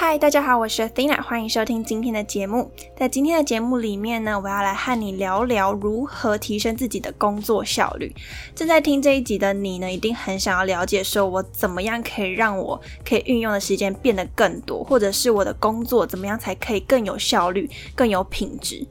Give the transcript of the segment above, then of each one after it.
嗨，大家好，我是 Athena，欢迎收听今天的节目。在今天的节目里面呢，我要来和你聊聊如何提升自己的工作效率。正在听这一集的你呢，一定很想要了解，说我怎么样可以让我可以运用的时间变得更多，或者是我的工作怎么样才可以更有效率、更有品质。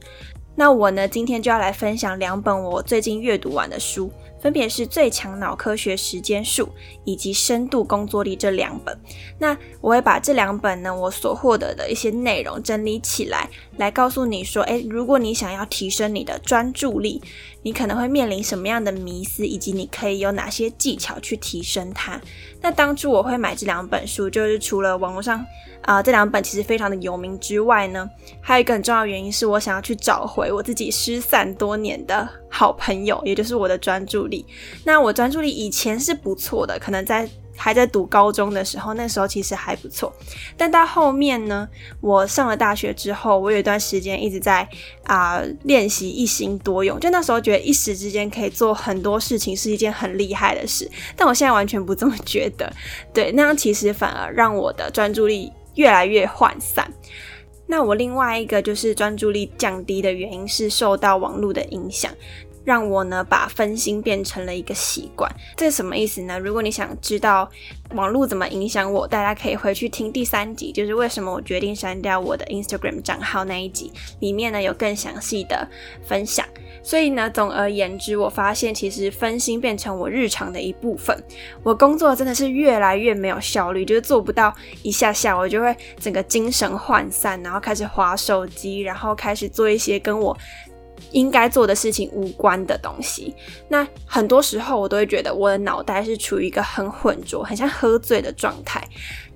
那我呢，今天就要来分享两本我最近阅读完的书。分别是最强脑科学时间术以及深度工作力这两本。那我会把这两本呢，我所获得的一些内容整理起来，来告诉你说，诶，如果你想要提升你的专注力，你可能会面临什么样的迷思，以及你可以有哪些技巧去提升它。那当初我会买这两本书，就是除了网络上啊这两本其实非常的有名之外呢，还有一个很重要的原因是我想要去找回我自己失散多年的好朋友，也就是我的专注力。那我专注力以前是不错的，可能在。还在读高中的时候，那时候其实还不错。但到后面呢，我上了大学之后，我有一段时间一直在啊练习一心多用。就那时候觉得一时之间可以做很多事情是一件很厉害的事，但我现在完全不这么觉得。对，那样其实反而让我的专注力越来越涣散。那我另外一个就是专注力降低的原因是受到网络的影响。让我呢把分心变成了一个习惯，这是什么意思呢？如果你想知道网络怎么影响我，大家可以回去听第三集，就是为什么我决定删掉我的 Instagram 账号那一集，里面呢有更详细的分享。所以呢，总而言之，我发现其实分心变成我日常的一部分，我工作真的是越来越没有效率，就是做不到一下下，我就会整个精神涣散，然后开始划手机，然后开始做一些跟我。应该做的事情无关的东西，那很多时候我都会觉得我的脑袋是处于一个很浑浊、很像喝醉的状态。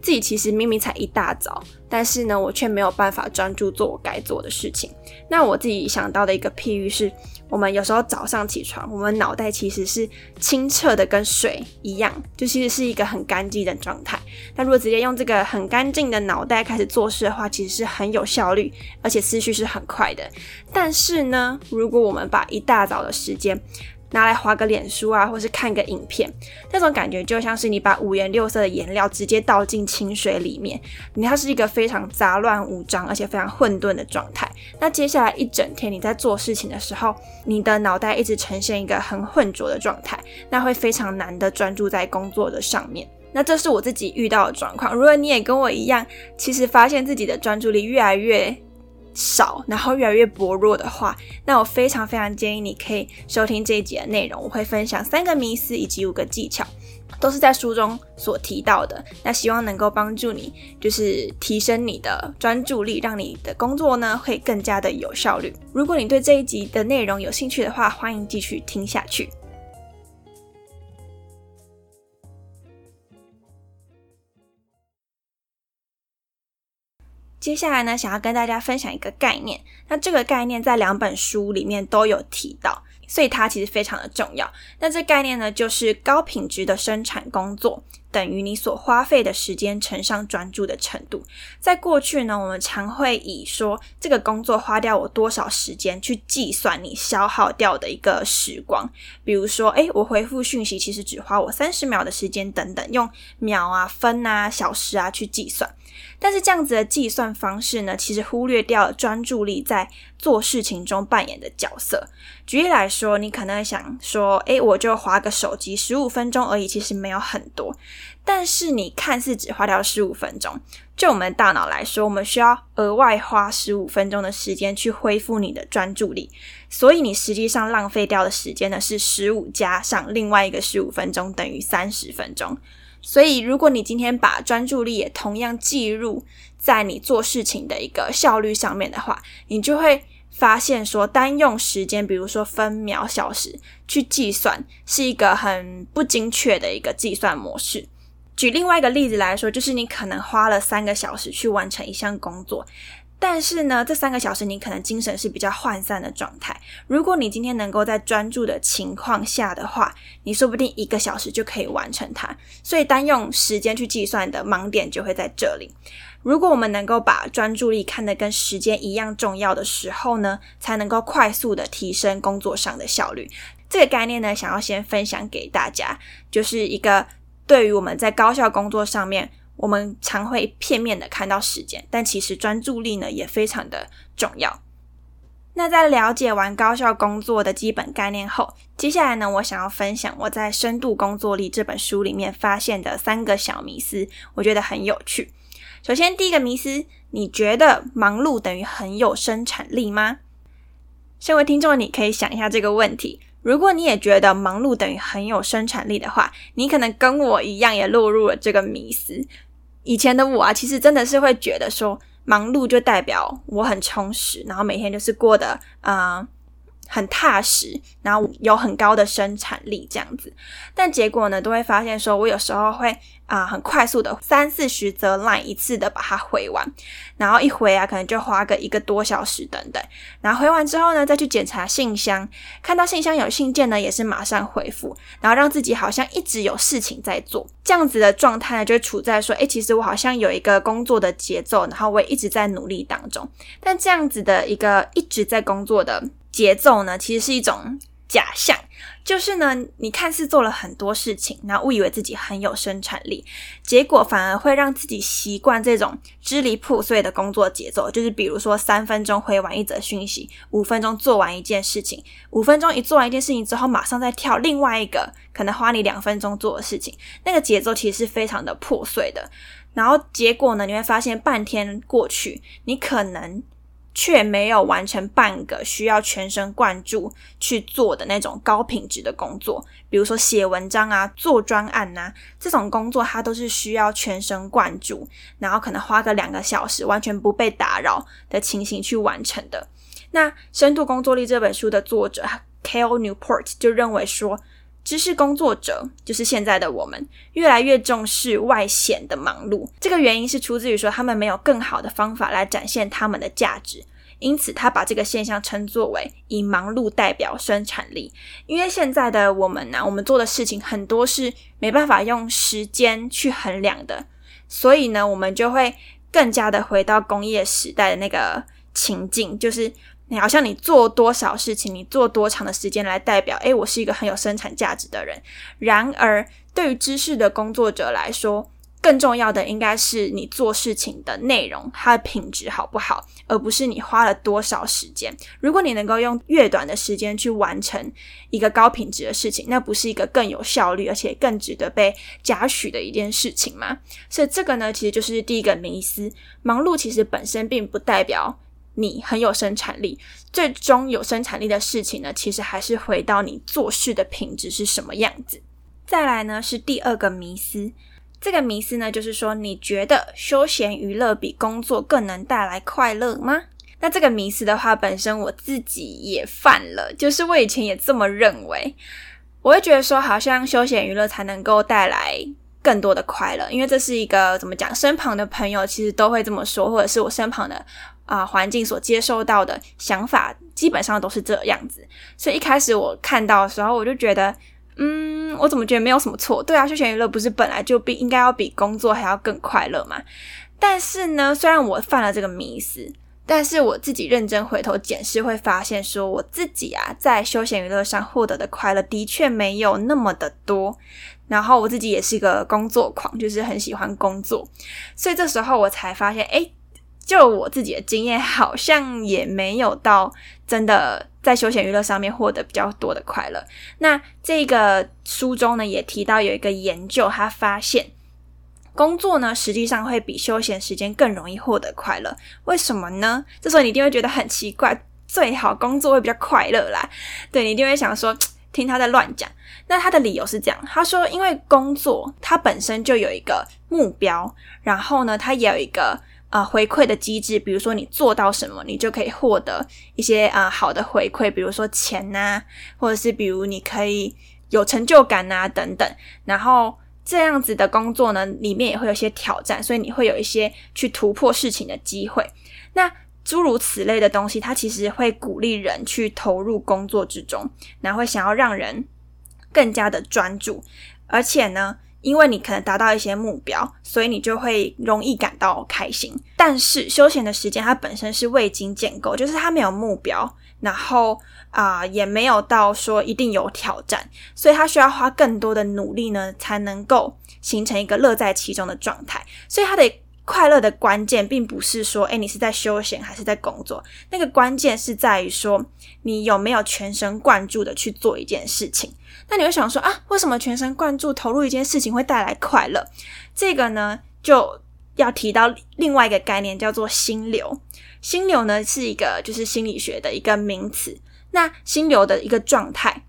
自己其实明明才一大早，但是呢，我却没有办法专注做我该做的事情。那我自己想到的一个譬喻是。我们有时候早上起床，我们脑袋其实是清澈的，跟水一样，就其实是一个很干净的状态。那如果直接用这个很干净的脑袋开始做事的话，其实是很有效率，而且思绪是很快的。但是呢，如果我们把一大早的时间，拿来划个脸书啊，或是看个影片，那种感觉就像是你把五颜六色的颜料直接倒进清水里面，你它是一个非常杂乱无章，而且非常混沌的状态。那接下来一整天你在做事情的时候，你的脑袋一直呈现一个很浑浊的状态，那会非常难的专注在工作的上面。那这是我自己遇到的状况。如果你也跟我一样，其实发现自己的专注力越来越。少，然后越来越薄弱的话，那我非常非常建议你可以收听这一集的内容。我会分享三个迷思以及五个技巧，都是在书中所提到的。那希望能够帮助你，就是提升你的专注力，让你的工作呢会更加的有效率。如果你对这一集的内容有兴趣的话，欢迎继续听下去。接下来呢，想要跟大家分享一个概念。那这个概念在两本书里面都有提到，所以它其实非常的重要。那这概念呢，就是高品质的生产工作等于你所花费的时间乘上专注的程度。在过去呢，我们常会以说这个工作花掉我多少时间去计算你消耗掉的一个时光。比如说，诶，我回复讯息其实只花我三十秒的时间等等，用秒啊、分啊、小时啊去计算。但是这样子的计算方式呢，其实忽略掉了专注力在做事情中扮演的角色。举例来说，你可能想说，诶，我就划个手机十五分钟而已，其实没有很多。但是你看似只花掉十五分钟，就我们大脑来说，我们需要额外花十五分钟的时间去恢复你的专注力。所以你实际上浪费掉的时间呢，是十五加上另外一个十五分钟，等于三十分钟。所以，如果你今天把专注力也同样计入在你做事情的一个效率上面的话，你就会发现说，单用时间，比如说分秒、小时去计算，是一个很不精确的一个计算模式。举另外一个例子来说，就是你可能花了三个小时去完成一项工作。但是呢，这三个小时你可能精神是比较涣散的状态。如果你今天能够在专注的情况下的话，你说不定一个小时就可以完成它。所以单用时间去计算的盲点就会在这里。如果我们能够把专注力看得跟时间一样重要的时候呢，才能够快速的提升工作上的效率。这个概念呢，想要先分享给大家，就是一个对于我们在高效工作上面。我们常会片面的看到时间，但其实专注力呢也非常的重要。那在了解完高效工作的基本概念后，接下来呢，我想要分享我在《深度工作力》这本书里面发现的三个小迷思，我觉得很有趣。首先，第一个迷思，你觉得忙碌等于很有生产力吗？身为听众，你可以想一下这个问题。如果你也觉得忙碌等于很有生产力的话，你可能跟我一样也落入了这个迷思。以前的我啊，其实真的是会觉得说。忙碌就代表我很充实，然后每天就是过得啊很踏实，然后有很高的生产力这样子。但结果呢，都会发现说我有时候会。啊，很快速的三四十则来一次的把它回完，然后一回啊，可能就花个一个多小时等等。然后回完之后呢，再去检查信箱，看到信箱有信件呢，也是马上回复，然后让自己好像一直有事情在做，这样子的状态呢，就处在说，诶，其实我好像有一个工作的节奏，然后我也一直在努力当中。但这样子的一个一直在工作的节奏呢，其实是一种假象。就是呢，你看似做了很多事情，然后误以为自己很有生产力，结果反而会让自己习惯这种支离破碎的工作节奏。就是比如说，三分钟回完一则讯息，五分钟做完一件事情，五分钟一做完一件事情之后，马上再跳另外一个可能花你两分钟做的事情，那个节奏其实是非常的破碎的。然后结果呢，你会发现半天过去，你可能。却没有完成半个需要全神贯注去做的那种高品质的工作，比如说写文章啊、做专案呐，这种工作它都是需要全神贯注，然后可能花个两个小时，完全不被打扰的情形去完成的。那《深度工作力》这本书的作者 Kale Newport 就认为说。知识工作者就是现在的我们，越来越重视外显的忙碌。这个原因是出自于说，他们没有更好的方法来展现他们的价值，因此他把这个现象称作为以忙碌代表生产力。因为现在的我们呢，我们做的事情很多是没办法用时间去衡量的，所以呢，我们就会更加的回到工业时代的那个情境，就是。你好像你做多少事情，你做多长的时间来代表，诶，我是一个很有生产价值的人。然而，对于知识的工作者来说，更重要的应该是你做事情的内容，它的品质好不好，而不是你花了多少时间。如果你能够用越短的时间去完成一个高品质的事情，那不是一个更有效率，而且更值得被嘉许的一件事情吗？所以，这个呢，其实就是第一个迷思：忙碌其实本身并不代表。你很有生产力，最终有生产力的事情呢，其实还是回到你做事的品质是什么样子。再来呢，是第二个迷思，这个迷思呢，就是说你觉得休闲娱乐比工作更能带来快乐吗？那这个迷思的话，本身我自己也犯了，就是我以前也这么认为，我会觉得说，好像休闲娱乐才能够带来更多的快乐，因为这是一个怎么讲，身旁的朋友其实都会这么说，或者是我身旁的。啊，环境所接受到的想法基本上都是这样子，所以一开始我看到的时候，我就觉得，嗯，我怎么觉得没有什么错？对啊，休闲娱乐不是本来就比应该要比工作还要更快乐吗？但是呢，虽然我犯了这个迷思，但是我自己认真回头检视，会发现说，我自己啊，在休闲娱乐上获得的快乐的确没有那么的多。然后我自己也是一个工作狂，就是很喜欢工作，所以这时候我才发现，哎。就我自己的经验，好像也没有到真的在休闲娱乐上面获得比较多的快乐。那这个书中呢，也提到有一个研究，他发现工作呢，实际上会比休闲时间更容易获得快乐。为什么呢？这时候你一定会觉得很奇怪，最好工作会比较快乐啦。对你一定会想说，听他在乱讲。那他的理由是这样，他说，因为工作它本身就有一个目标，然后呢，它也有一个。啊，回馈的机制，比如说你做到什么，你就可以获得一些啊好的回馈，比如说钱呐，或者是比如你可以有成就感呐等等。然后这样子的工作呢，里面也会有一些挑战，所以你会有一些去突破事情的机会。那诸如此类的东西，它其实会鼓励人去投入工作之中，然后会想要让人更加的专注，而且呢。因为你可能达到一些目标，所以你就会容易感到开心。但是休闲的时间它本身是未经建构，就是它没有目标，然后啊也没有到说一定有挑战，所以他需要花更多的努力呢，才能够形成一个乐在其中的状态。所以他的快乐的关键，并不是说，哎，你是在休闲还是在工作？那个关键是在于说，你有没有全神贯注的去做一件事情。那你会想说啊，为什么全神贯注投入一件事情会带来快乐？这个呢，就要提到另外一个概念，叫做心流。心流呢，是一个就是心理学的一个名词。那心流的一个状态。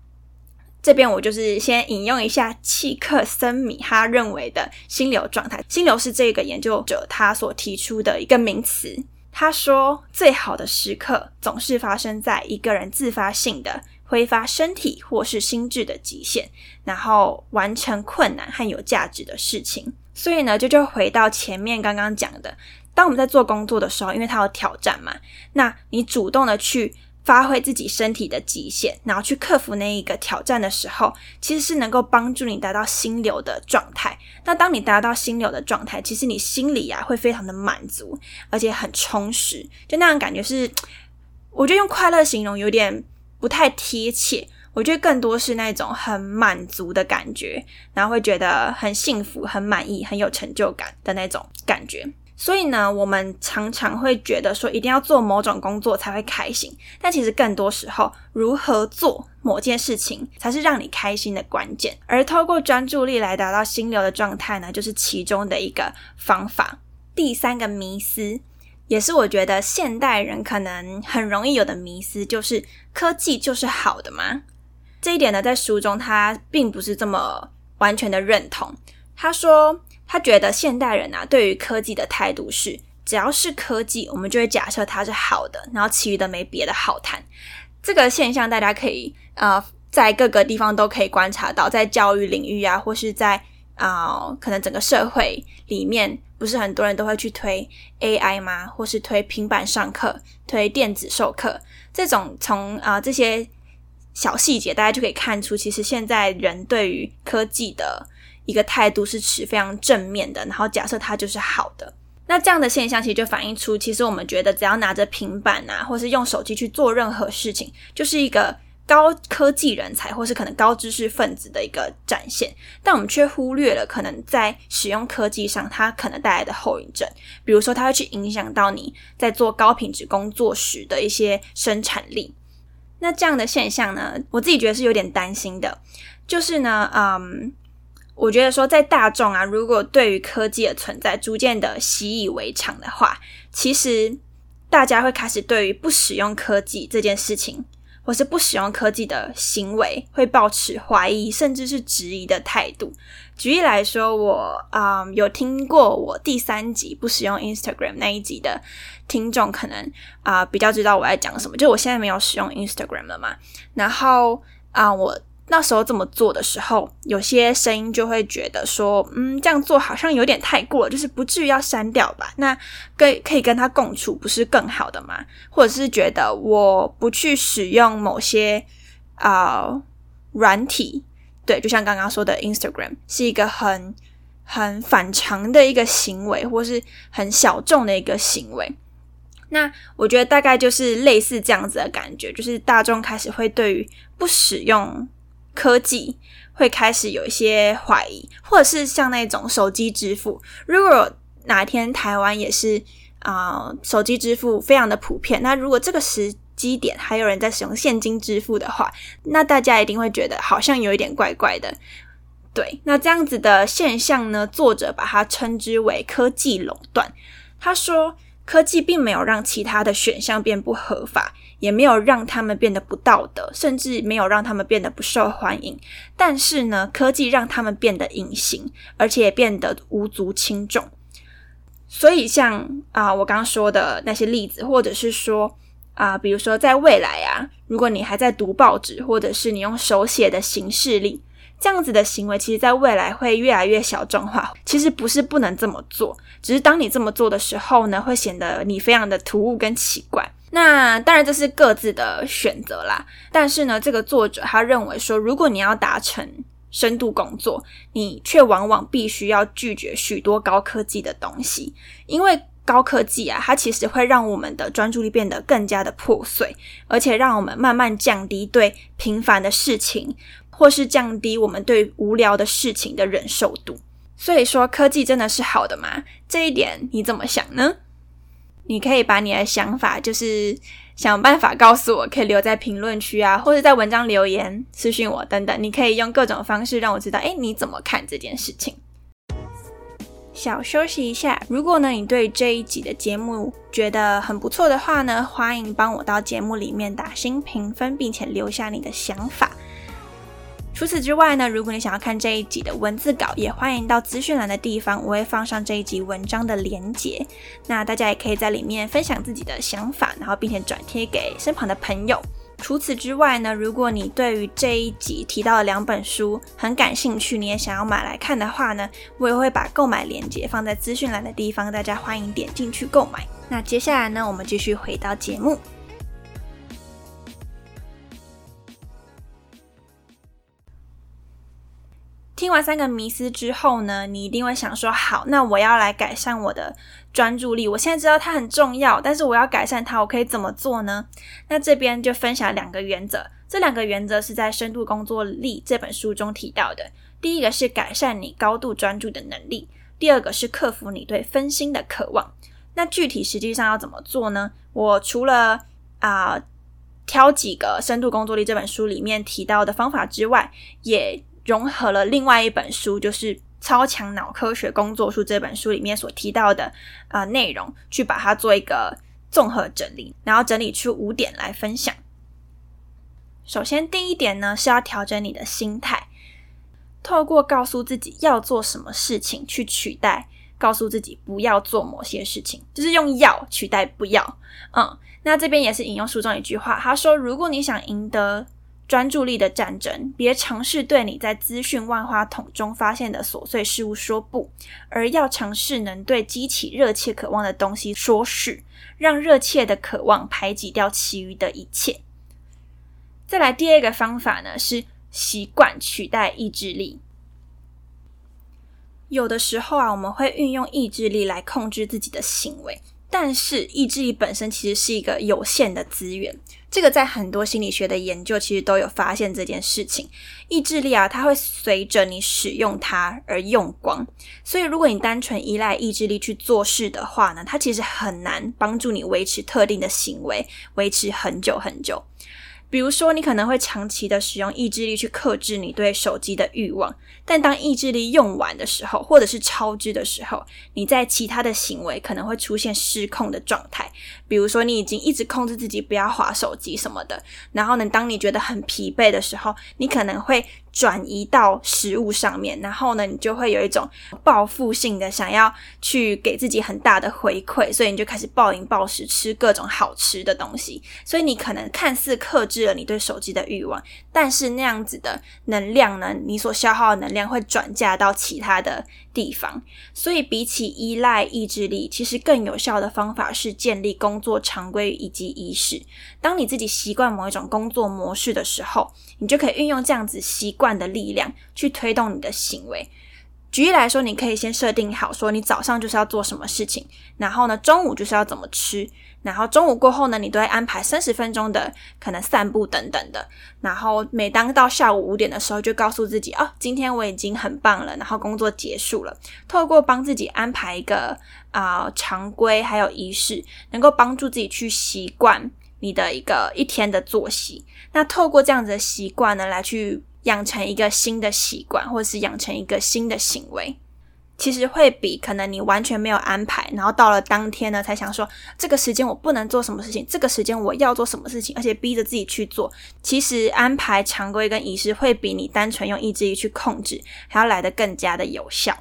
这边我就是先引用一下契克森米他认为的心流状态。心流是这个研究者他所提出的一个名词。他说，最好的时刻总是发生在一个人自发性的挥发身体或是心智的极限，然后完成困难和有价值的事情。所以呢，就就回到前面刚刚讲的，当我们在做工作的时候，因为它有挑战嘛，那你主动的去。发挥自己身体的极限，然后去克服那一个挑战的时候，其实是能够帮助你达到心流的状态。那当你达到心流的状态，其实你心里啊会非常的满足，而且很充实。就那样感觉是，我觉得用快乐形容有点不太贴切。我觉得更多是那种很满足的感觉，然后会觉得很幸福、很满意、很有成就感的那种感觉。所以呢，我们常常会觉得说，一定要做某种工作才会开心。但其实更多时候，如何做某件事情才是让你开心的关键。而透过专注力来达到心流的状态呢，就是其中的一个方法。第三个迷思，也是我觉得现代人可能很容易有的迷思，就是科技就是好的吗？这一点呢，在书中他并不是这么完全的认同。他说。他觉得现代人啊，对于科技的态度是，只要是科技，我们就会假设它是好的，然后其余的没别的好谈。这个现象大家可以呃，在各个地方都可以观察到，在教育领域啊，或是在啊，可能整个社会里面，不是很多人都会去推 AI 吗？或是推平板上课、推电子授课这种，从啊这些小细节，大家就可以看出，其实现在人对于科技的。一个态度是持非常正面的，然后假设它就是好的，那这样的现象其实就反映出，其实我们觉得只要拿着平板啊，或是用手机去做任何事情，就是一个高科技人才或是可能高知识分子的一个展现，但我们却忽略了可能在使用科技上它可能带来的后遗症，比如说它会去影响到你在做高品质工作时的一些生产力。那这样的现象呢，我自己觉得是有点担心的，就是呢，嗯。我觉得说，在大众啊，如果对于科技的存在逐渐的习以为常的话，其实大家会开始对于不使用科技这件事情，或是不使用科技的行为，会抱持怀疑甚至是质疑的态度。举例来说，我啊有听过我第三集不使用 Instagram 那一集的听众，可能啊比较知道我在讲什么。就我现在没有使用 Instagram 了嘛，然后啊我。那时候这么做的时候，有些声音就会觉得说，嗯，这样做好像有点太过，就是不至于要删掉吧？那跟可以跟他共处，不是更好的吗？或者是觉得我不去使用某些啊软体，对，就像刚刚说的，Instagram 是一个很很反常的一个行为，或是很小众的一个行为。那我觉得大概就是类似这样子的感觉，就是大众开始会对于不使用。科技会开始有一些怀疑，或者是像那种手机支付，如果哪天台湾也是啊手机支付非常的普遍，那如果这个时机点还有人在使用现金支付的话，那大家一定会觉得好像有一点怪怪的。对，那这样子的现象呢，作者把它称之为科技垄断。他说，科技并没有让其他的选项变不合法。也没有让他们变得不道德，甚至没有让他们变得不受欢迎。但是呢，科技让他们变得隐形，而且变得无足轻重。所以，像啊，我刚刚说的那些例子，或者是说啊，比如说在未来啊，如果你还在读报纸，或者是你用手写的形式力，这样子的行为，其实在未来会越来越小众化。其实不是不能这么做，只是当你这么做的时候呢，会显得你非常的突兀跟奇怪。那当然这是各自的选择啦，但是呢，这个作者他认为说，如果你要达成深度工作，你却往往必须要拒绝许多高科技的东西，因为高科技啊，它其实会让我们的专注力变得更加的破碎，而且让我们慢慢降低对平凡的事情，或是降低我们对无聊的事情的忍受度。所以说，科技真的是好的吗？这一点你怎么想呢？你可以把你的想法，就是想办法告诉我，可以留在评论区啊，或者在文章留言、私信我等等。你可以用各种方式让我知道，哎，你怎么看这件事情？小休息一下。如果呢，你对这一集的节目觉得很不错的话呢，欢迎帮我到节目里面打新评分，并且留下你的想法。除此之外呢，如果你想要看这一集的文字稿，也欢迎到资讯栏的地方，我会放上这一集文章的连结。那大家也可以在里面分享自己的想法，然后并且转贴给身旁的朋友。除此之外呢，如果你对于这一集提到的两本书很感兴趣，你也想要买来看的话呢，我也会把购买链接放在资讯栏的地方，大家欢迎点进去购买。那接下来呢，我们继续回到节目。听完三个迷思之后呢，你一定会想说：好，那我要来改善我的专注力。我现在知道它很重要，但是我要改善它，我可以怎么做呢？那这边就分享两个原则，这两个原则是在《深度工作力》这本书中提到的。第一个是改善你高度专注的能力，第二个是克服你对分心的渴望。那具体实际上要怎么做呢？我除了啊挑几个《深度工作力》这本书里面提到的方法之外，也融合了另外一本书，就是《超强脑科学工作术》这本书里面所提到的啊内容，去把它做一个综合整理，然后整理出五点来分享。首先，第一点呢是要调整你的心态，透过告诉自己要做什么事情，去取代告诉自己不要做某些事情，就是用要取代不要。嗯，那这边也是引用书中一句话，他说：“如果你想赢得。”专注力的战争，别尝试对你在资讯万花筒中发现的琐碎事物说不，而要尝试能对激起热切渴望的东西说是，让热切的渴望排挤掉其余的一切。再来第二个方法呢，是习惯取代意志力。有的时候啊，我们会运用意志力来控制自己的行为。但是意志力本身其实是一个有限的资源，这个在很多心理学的研究其实都有发现这件事情。意志力啊，它会随着你使用它而用光，所以如果你单纯依赖意志力去做事的话呢，它其实很难帮助你维持特定的行为，维持很久很久。比如说，你可能会长期的使用意志力去克制你对手机的欲望，但当意志力用完的时候，或者是超支的时候，你在其他的行为可能会出现失控的状态。比如说，你已经一直控制自己不要划手机什么的，然后呢，当你觉得很疲惫的时候，你可能会。转移到食物上面，然后呢，你就会有一种报复性的想要去给自己很大的回馈，所以你就开始暴饮暴食，吃各种好吃的东西。所以你可能看似克制了你对手机的欲望，但是那样子的能量呢，你所消耗的能量会转嫁到其他的地方。所以比起依赖意志力，其实更有效的方法是建立工做常规以及仪式。当你自己习惯某一种工作模式的时候，你就可以运用这样子习。惯的力量去推动你的行为。举例来说，你可以先设定好，说你早上就是要做什么事情，然后呢，中午就是要怎么吃，然后中午过后呢，你都会安排三十分钟的可能散步等等的。然后每当到下午五点的时候，就告诉自己，哦，今天我已经很棒了，然后工作结束了。透过帮自己安排一个啊常规还有仪式，能够帮助自己去习惯你的一个一天的作息。那透过这样子的习惯呢，来去。养成一个新的习惯，或者是养成一个新的行为，其实会比可能你完全没有安排，然后到了当天呢才想说这个时间我不能做什么事情，这个时间我要做什么事情，而且逼着自己去做。其实安排常规跟仪式会比你单纯用意志力去控制还要来得更加的有效。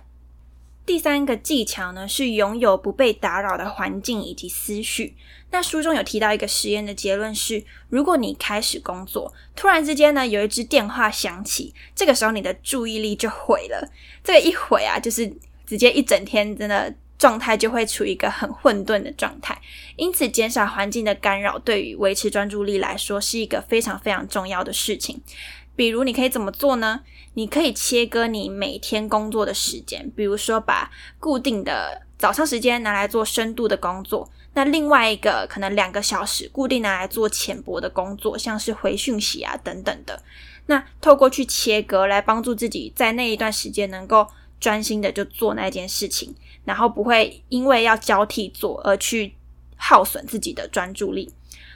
第三个技巧呢，是拥有不被打扰的环境以及思绪。那书中有提到一个实验的结论是：如果你开始工作，突然之间呢有一只电话响起，这个时候你的注意力就毁了。这个一毁啊，就是直接一整天真的状态就会处于一个很混沌的状态。因此，减少环境的干扰，对于维持专注力来说，是一个非常非常重要的事情。比如，你可以怎么做呢？你可以切割你每天工作的时间，比如说把固定的早上时间拿来做深度的工作，那另外一个可能两个小时固定拿来做浅薄的工作，像是回讯息啊等等的。那透过去切割来帮助自己在那一段时间能够专心的就做那件事情，然后不会因为要交替做而去耗损自己的专注力。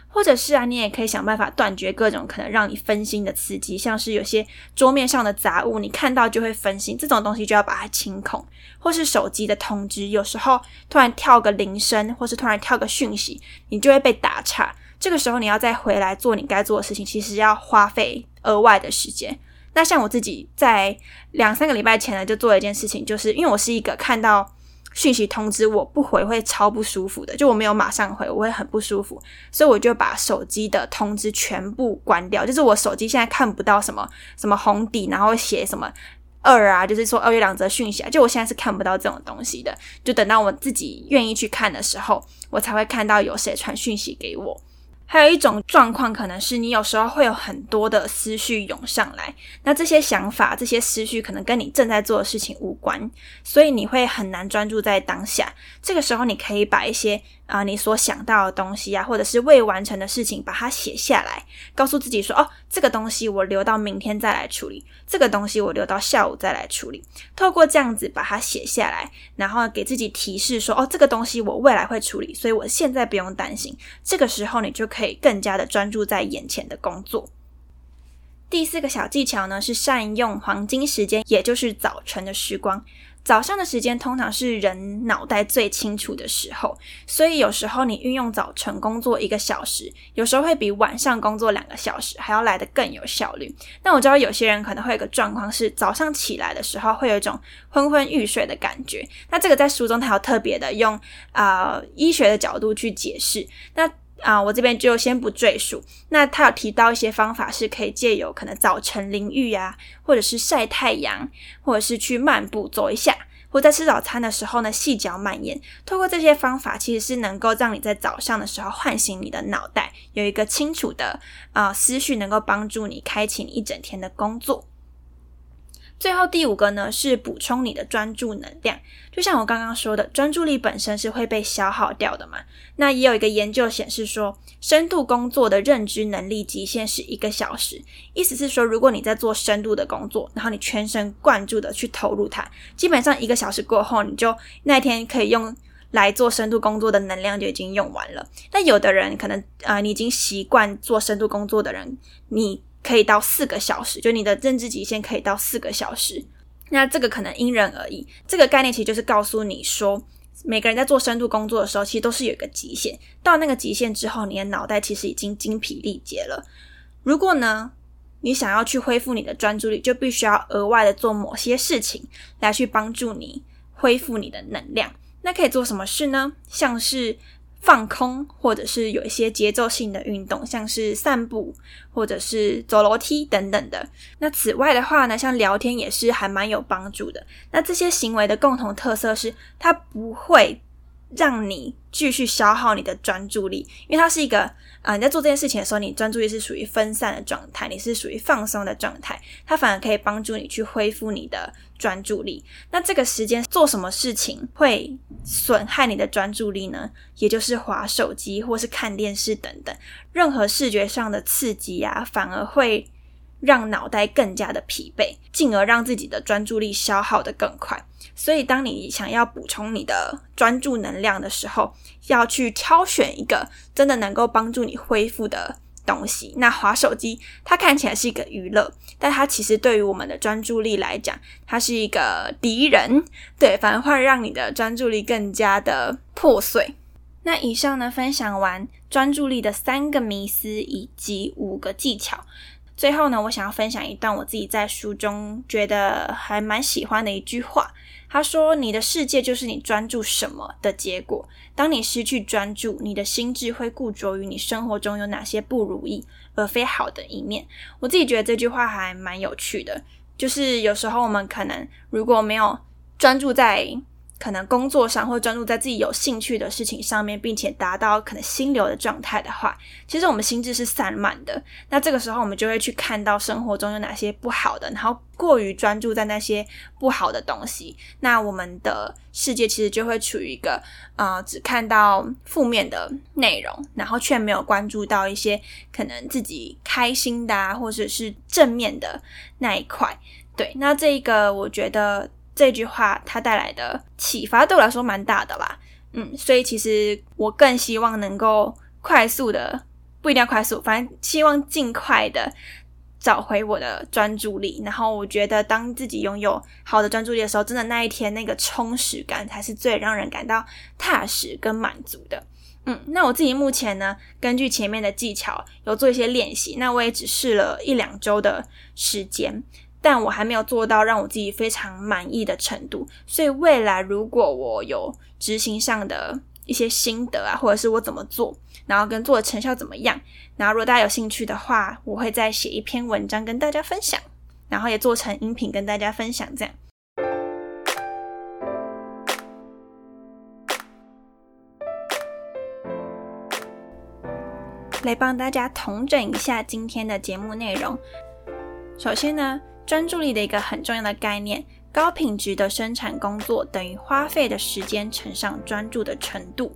或者是啊，你也可以想办法断绝各种可能让你分心的刺激，像是有些桌面上的杂物，你看到就会分心，这种东西就要把它清空。或是手机的通知，有时候突然跳个铃声，或是突然跳个讯息，你就会被打岔。这个时候你要再回来做你该做的事情，其实要花费额外的时间。那像我自己在两三个礼拜前呢，就做了一件事情，就是因为我是一个看到。讯息通知我不回会超不舒服的，就我没有马上回，我会很不舒服，所以我就把手机的通知全部关掉。就是我手机现在看不到什么什么红底，然后写什么二啊，就是说二月两则讯息啊，就我现在是看不到这种东西的。就等到我自己愿意去看的时候，我才会看到有谁传讯息给我。还有一种状况，可能是你有时候会有很多的思绪涌上来，那这些想法、这些思绪可能跟你正在做的事情无关，所以你会很难专注在当下。这个时候，你可以把一些啊你所想到的东西啊，或者是未完成的事情，把它写下来，告诉自己说：“哦，这个东西我留到明天再来处理，这个东西我留到下午再来处理。”透过这样子把它写下来，然后给自己提示说：“哦，这个东西我未来会处理，所以我现在不用担心。”这个时候，你就可。可以更加的专注在眼前的工作。第四个小技巧呢，是善用黄金时间，也就是早晨的时光。早上的时间通常是人脑袋最清楚的时候，所以有时候你运用早晨工作一个小时，有时候会比晚上工作两个小时还要来得更有效率。那我知道有些人可能会有个状况是，早上起来的时候会有一种昏昏欲睡的感觉。那这个在书中它有特别的用啊医学的角度去解释。那啊，我这边就先不赘述。那他有提到一些方法，是可以借由可能早晨淋浴啊，或者是晒太阳，或者是去漫步走一下，或在吃早餐的时候呢细嚼慢咽。透过这些方法，其实是能够让你在早上的时候唤醒你的脑袋，有一个清楚的啊思绪，能够帮助你开启你一整天的工作。最后第五个呢，是补充你的专注能量。就像我刚刚说的，专注力本身是会被消耗掉的嘛。那也有一个研究显示说，深度工作的认知能力极限是一个小时。意思是说，如果你在做深度的工作，然后你全神贯注的去投入它，基本上一个小时过后，你就那天可以用来做深度工作的能量就已经用完了。那有的人可能啊，你已经习惯做深度工作的人，你。可以到四个小时，就你的认知极限可以到四个小时。那这个可能因人而异。这个概念其实就是告诉你说，每个人在做深度工作的时候，其实都是有一个极限。到那个极限之后，你的脑袋其实已经精疲力竭了。如果呢，你想要去恢复你的专注力，就必须要额外的做某些事情来去帮助你恢复你的能量。那可以做什么事呢？像是。放空，或者是有一些节奏性的运动，像是散步，或者是走楼梯等等的。那此外的话呢，像聊天也是还蛮有帮助的。那这些行为的共同特色是，它不会让你继续消耗你的专注力，因为它是一个。啊，你在做这件事情的时候，你专注力是属于分散的状态，你是属于放松的状态，它反而可以帮助你去恢复你的专注力。那这个时间做什么事情会损害你的专注力呢？也就是划手机或是看电视等等，任何视觉上的刺激啊，反而会。让脑袋更加的疲惫，进而让自己的专注力消耗的更快。所以，当你想要补充你的专注能量的时候，要去挑选一个真的能够帮助你恢复的东西。那滑手机，它看起来是一个娱乐，但它其实对于我们的专注力来讲，它是一个敌人。对，反而会让你的专注力更加的破碎。那以上呢，分享完专注力的三个迷思以及五个技巧。最后呢，我想要分享一段我自己在书中觉得还蛮喜欢的一句话。他说：“你的世界就是你专注什么的结果。当你失去专注，你的心智会固着于你生活中有哪些不如意，而非好的一面。”我自己觉得这句话还蛮有趣的。就是有时候我们可能如果没有专注在可能工作上或专注在自己有兴趣的事情上面，并且达到可能心流的状态的话，其实我们心智是散漫的。那这个时候，我们就会去看到生活中有哪些不好的，然后过于专注在那些不好的东西，那我们的世界其实就会处于一个呃，只看到负面的内容，然后却没有关注到一些可能自己开心的啊，或者是正面的那一块。对，那这一个我觉得。这句话它带来的启发对我来说蛮大的啦，嗯，所以其实我更希望能够快速的，不一定要快速，反正希望尽快的找回我的专注力。然后我觉得，当自己拥有好的专注力的时候，真的那一天那个充实感才是最让人感到踏实跟满足的。嗯，那我自己目前呢，根据前面的技巧有做一些练习，那我也只试了一两周的时间。但我还没有做到让我自己非常满意的程度，所以未来如果我有执行上的一些心得啊，或者是我怎么做，然后跟做的成效怎么样，然后如果大家有兴趣的话，我会再写一篇文章跟大家分享，然后也做成音频跟大家分享，这样来帮大家统整一下今天的节目内容。首先呢。专注力的一个很重要的概念，高品质的生产工作等于花费的时间乘上专注的程度。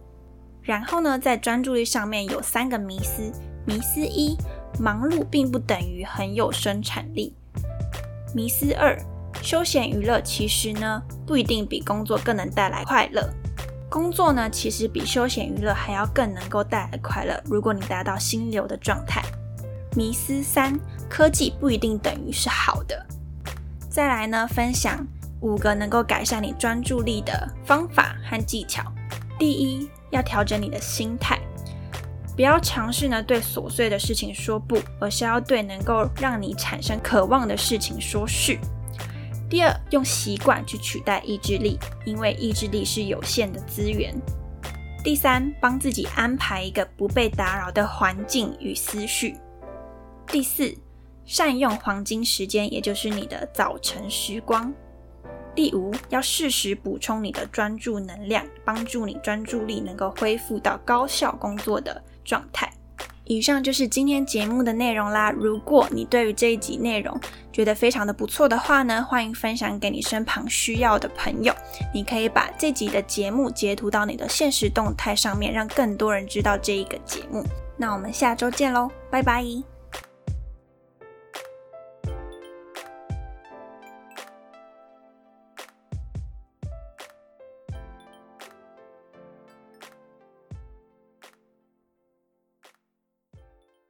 然后呢，在专注力上面有三个迷思：迷思一，忙碌并不等于很有生产力；迷思二，休闲娱乐其实呢不一定比工作更能带来快乐。工作呢其实比休闲娱乐还要更能够带来快乐，如果你达到心流的状态。迷思三：科技不一定等于是好的。再来呢，分享五个能够改善你专注力的方法和技巧。第一，要调整你的心态，不要尝试呢对琐碎的事情说不，而是要对能够让你产生渴望的事情说是。第二，用习惯去取代意志力，因为意志力是有限的资源。第三，帮自己安排一个不被打扰的环境与思绪。第四，善用黄金时间，也就是你的早晨时光。第五，要适时补充你的专注能量，帮助你专注力能够恢复到高效工作的状态。以上就是今天节目的内容啦。如果你对于这一集内容觉得非常的不错的话呢，欢迎分享给你身旁需要的朋友。你可以把这集的节目截图到你的现实动态上面，让更多人知道这一个节目。那我们下周见喽，拜拜。